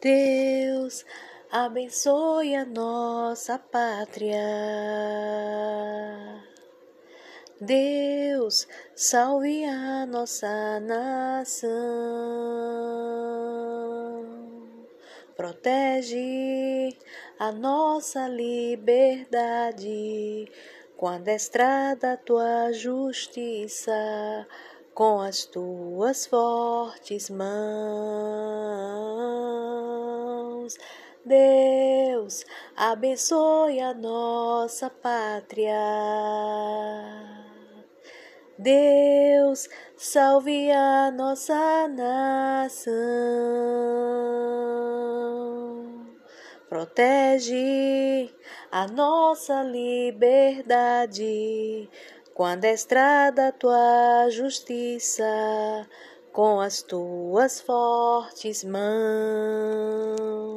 Deus abençoe a nossa pátria. Deus salve a nossa nação. Protege a nossa liberdade com a destra da tua justiça com as tuas fortes mãos. Deus, abençoe a nossa pátria. Deus, salve a nossa nação. Protege a nossa liberdade com a destra da tua justiça, com as tuas fortes mãos.